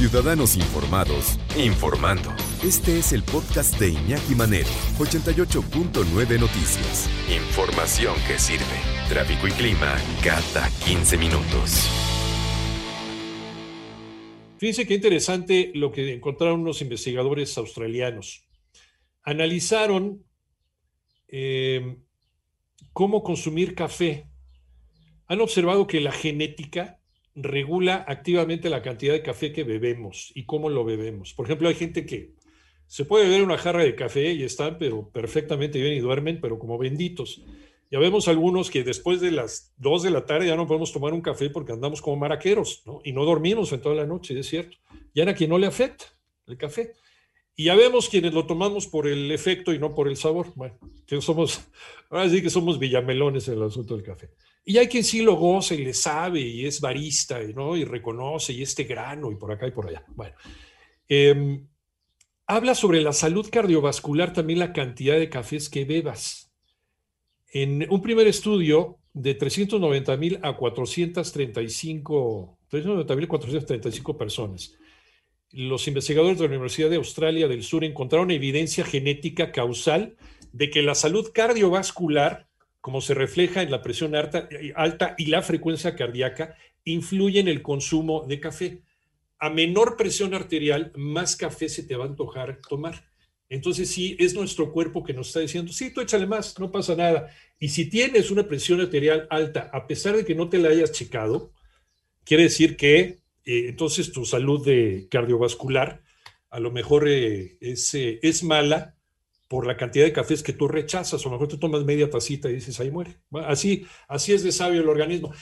Ciudadanos Informados, informando. Este es el podcast de Iñaki Manero, 88.9 Noticias. Información que sirve. Tráfico y clima cada 15 minutos. Fíjense qué interesante lo que encontraron unos investigadores australianos. Analizaron eh, cómo consumir café. Han observado que la genética regula activamente la cantidad de café que bebemos y cómo lo bebemos. Por ejemplo, hay gente que se puede beber una jarra de café y están pero perfectamente bien y duermen, pero como benditos. Ya vemos algunos que después de las 2 de la tarde ya no podemos tomar un café porque andamos como maraqueros, ¿no? Y no dormimos en toda la noche, es cierto. Ya a quien no le afecta el café. Y ya vemos quienes lo tomamos por el efecto y no por el sabor. Bueno, que somos, ahora que somos villamelones en el asunto del café. Y hay quien sí lo goza y le sabe y es barista, ¿no? Y reconoce y este grano y por acá y por allá. Bueno, em, habla sobre la salud cardiovascular también la cantidad de cafés que bebas. En un primer estudio de 390 mil a 435, 390 mil 435 personas, los investigadores de la Universidad de Australia del Sur encontraron evidencia genética causal de que la salud cardiovascular como se refleja en la presión alta, y la frecuencia cardíaca, influye en el consumo de café. A menor presión arterial, más café se te va a antojar tomar. Entonces sí, es nuestro cuerpo que nos está diciendo, sí, tú échale más, no pasa nada. Y si tienes una presión arterial alta, a pesar de que no te la hayas checado, quiere decir que eh, entonces tu salud de cardiovascular a lo mejor eh, es, eh, es mala por la cantidad de cafés que tú rechazas, o a lo mejor tú tomas media tacita y dices, ahí muere. así, así es de sabio el organismo.